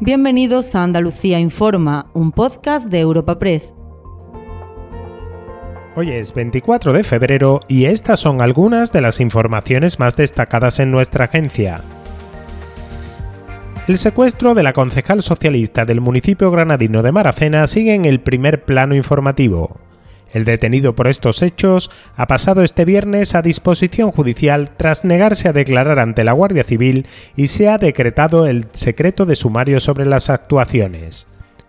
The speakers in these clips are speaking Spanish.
Bienvenidos a Andalucía Informa, un podcast de Europa Press. Hoy es 24 de febrero y estas son algunas de las informaciones más destacadas en nuestra agencia. El secuestro de la concejal socialista del municipio granadino de Maracena sigue en el primer plano informativo. El detenido por estos hechos ha pasado este viernes a disposición judicial tras negarse a declarar ante la Guardia Civil y se ha decretado el secreto de sumario sobre las actuaciones.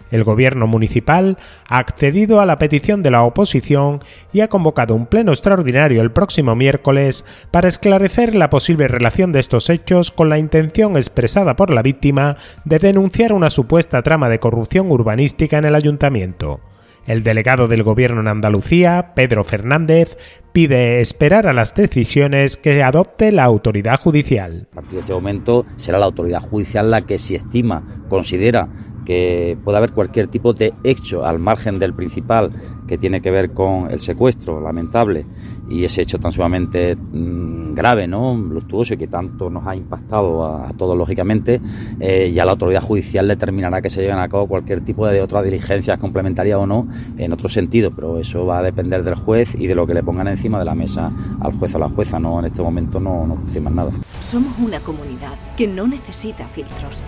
El gobierno municipal ha accedido a la petición de la oposición y ha convocado un pleno extraordinario el próximo miércoles para esclarecer la posible relación de estos hechos con la intención expresada por la víctima de denunciar una supuesta trama de corrupción urbanística en el ayuntamiento. El delegado del Gobierno en Andalucía, Pedro Fernández, pide esperar a las decisiones que adopte la autoridad judicial. A partir de ese momento será la autoridad judicial la que si estima, considera que pueda haber cualquier tipo de hecho al margen del principal que tiene que ver con el secuestro lamentable y ese hecho tan sumamente mm, grave, ¿no? luctuoso y que tanto nos ha impactado a, todos lógicamente, eh, ya la autoridad judicial determinará que se lleven a cabo cualquier tipo de otras diligencias complementarias o no en otro sentido, pero eso va a depender del juez y de lo que le pongan encima de la mesa al juez o a la jueza, no en este momento no, no decimos nada. Somos una comunidad que no necesita filtros,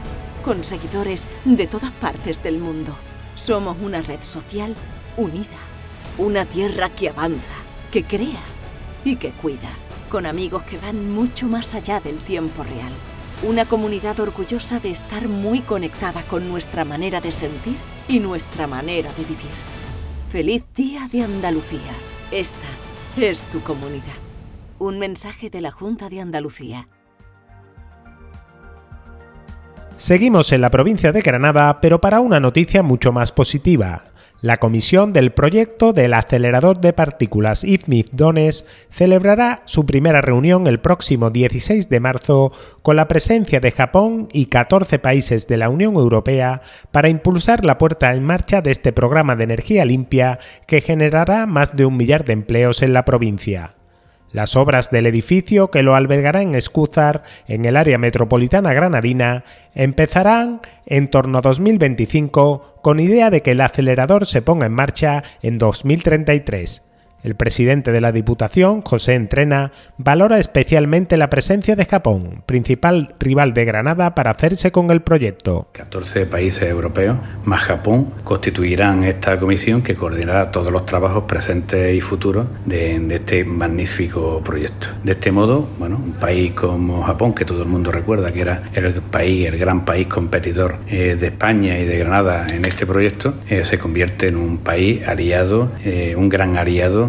con seguidores de todas partes del mundo. Somos una red social unida, una tierra que avanza que crea y que cuida, con amigos que van mucho más allá del tiempo real. Una comunidad orgullosa de estar muy conectada con nuestra manera de sentir y nuestra manera de vivir. Feliz Día de Andalucía. Esta es tu comunidad. Un mensaje de la Junta de Andalucía. Seguimos en la provincia de Granada, pero para una noticia mucho más positiva. La comisión del proyecto del acelerador de partículas IFMIF Dones celebrará su primera reunión el próximo 16 de marzo con la presencia de Japón y 14 países de la Unión Europea para impulsar la puerta en marcha de este programa de energía limpia que generará más de un millar de empleos en la provincia. Las obras del edificio que lo albergará en Escúzar, en el área metropolitana granadina, empezarán en torno a 2025 con idea de que el acelerador se ponga en marcha en 2033. El presidente de la Diputación, José Entrena, valora especialmente la presencia de Japón, principal rival de Granada para hacerse con el proyecto. 14 países europeos más Japón constituirán esta comisión que coordinará todos los trabajos presentes y futuros de, este magnífico proyecto. De este modo, bueno, un país como Japón, que todo el mundo recuerda que era el país, el gran país competidor eh, de España y de Granada en este proyecto, eh, se convierte en un país aliado, eh, un gran aliado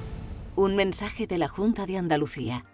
Un mensaje de la Junta de Andalucía.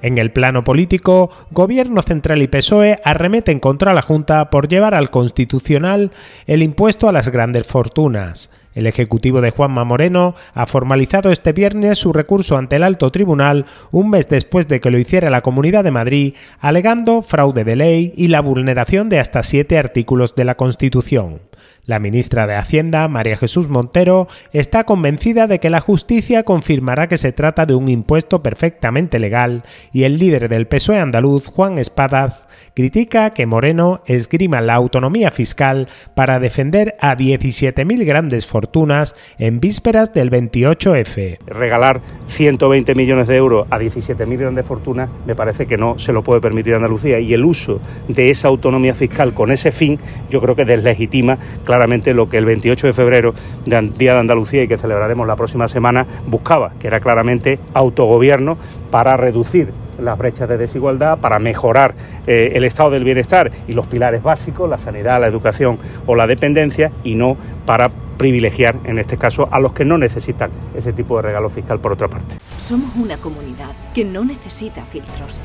En el plano político, Gobierno Central y PSOE arremeten contra la Junta por llevar al Constitucional el impuesto a las grandes fortunas. El Ejecutivo de Juanma Moreno ha formalizado este viernes su recurso ante el alto tribunal un mes después de que lo hiciera la Comunidad de Madrid, alegando fraude de ley y la vulneración de hasta siete artículos de la Constitución. La ministra de Hacienda, María Jesús Montero, está convencida de que la justicia confirmará que se trata de un impuesto perfectamente legal y el líder del PSOE andaluz, Juan Espadas, critica que Moreno esgrima la autonomía fiscal para defender a 17.000 grandes fortunas en vísperas del 28F. Regalar 120 millones de euros a 17.000 grandes fortunas me parece que no se lo puede permitir Andalucía y el uso de esa autonomía fiscal con ese fin yo creo que deslegitima claramente lo que el 28 de febrero, Día de Andalucía y que celebraremos la próxima semana, buscaba, que era claramente autogobierno para reducir las brechas de desigualdad, para mejorar eh, el estado del bienestar y los pilares básicos, la sanidad, la educación o la dependencia, y no para privilegiar, en este caso, a los que no necesitan ese tipo de regalo fiscal por otra parte. Somos una comunidad que no necesita filtros,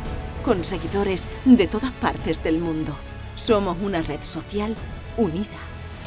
con seguidores de todas partes del mundo Somos una red social unida.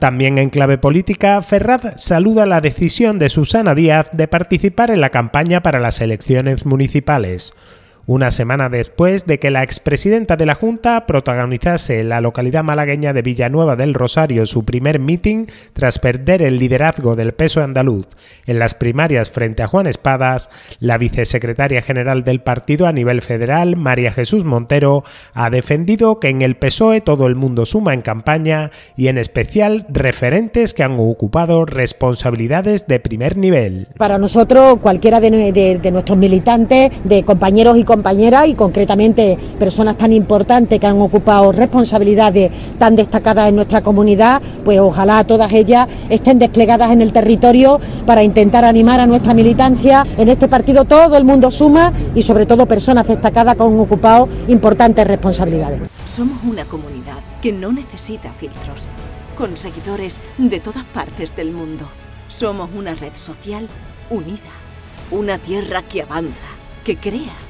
También en clave política, Ferraz saluda la decisión de Susana Díaz de participar en la campaña para las elecciones municipales una semana después de que la expresidenta de la Junta protagonizase en la localidad malagueña de Villanueva del Rosario su primer meeting tras perder el liderazgo del peso andaluz en las primarias frente a Juan Espadas, la vicesecretaria general del partido a nivel federal, María Jesús Montero, ha defendido que en el PSOE todo el mundo suma en campaña y en especial referentes que han ocupado responsabilidades de primer nivel. Para nosotros, cualquiera de, nuestros militantes, de compañeros y compañeras, y concretamente personas tan importantes que han ocupado responsabilidades tan destacadas en nuestra comunidad, pues ojalá todas ellas estén desplegadas en el territorio para intentar animar a nuestra militancia. En este partido todo el mundo suma y sobre todo personas destacadas que han ocupado importantes responsabilidades. Somos una comunidad que no necesita filtros, con seguidores de todas partes del mundo. Somos una red social unida, una tierra que avanza, que crea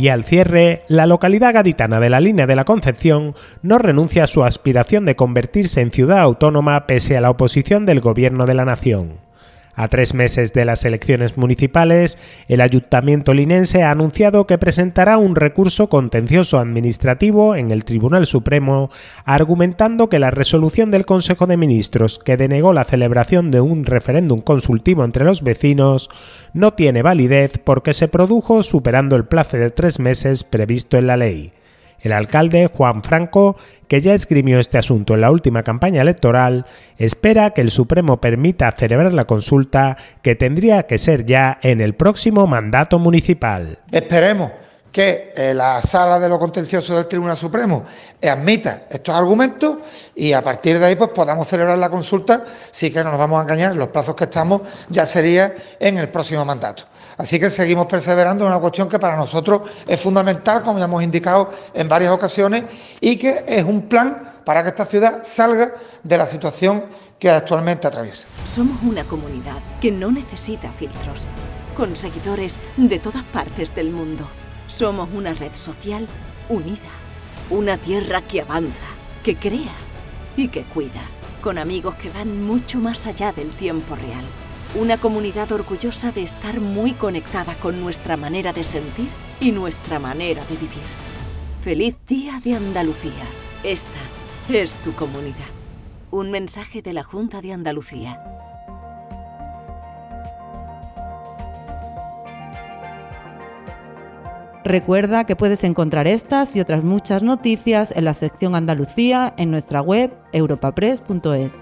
Y al cierre, la localidad gaditana de la línea de la Concepción no renuncia a su aspiración de convertirse en ciudad autónoma pese a la oposición del gobierno de la nación. A tres meses de las elecciones municipales, el ayuntamiento linense ha anunciado que presentará un recurso contencioso administrativo en el Tribunal Supremo, argumentando que la resolución del Consejo de Ministros que denegó la celebración de un referéndum consultivo entre los vecinos no tiene validez porque se produjo superando el plazo de tres meses previsto en la ley. El alcalde, Juan Franco, que ya escribió este asunto en la última campaña electoral, espera que el Supremo permita celebrar la consulta que tendría que ser ya en el próximo mandato municipal. Esperemos que eh, la sala de lo contencioso del Tribunal Supremo admita estos argumentos y a partir de ahí pues podamos celebrar la consulta, sí que no nos vamos a engañar, en los plazos que estamos ya sería en el próximo mandato. Así que seguimos perseverando en una cuestión que para nosotros es fundamental, como ya hemos indicado en varias ocasiones, y que es un plan para que esta ciudad salga de la situación que actualmente atraviesa. Somos una comunidad que no necesita filtros, con seguidores de todas partes del mundo. Somos una red social unida, una tierra que avanza, que crea y que cuida, con amigos que van mucho más allá del tiempo real. Una comunidad orgullosa de estar muy conectada con nuestra manera de sentir y nuestra manera de vivir. Feliz Día de Andalucía. Esta es tu comunidad. Un mensaje de la Junta de Andalucía. Recuerda que puedes encontrar estas y otras muchas noticias en la sección Andalucía en nuestra web europapress.es.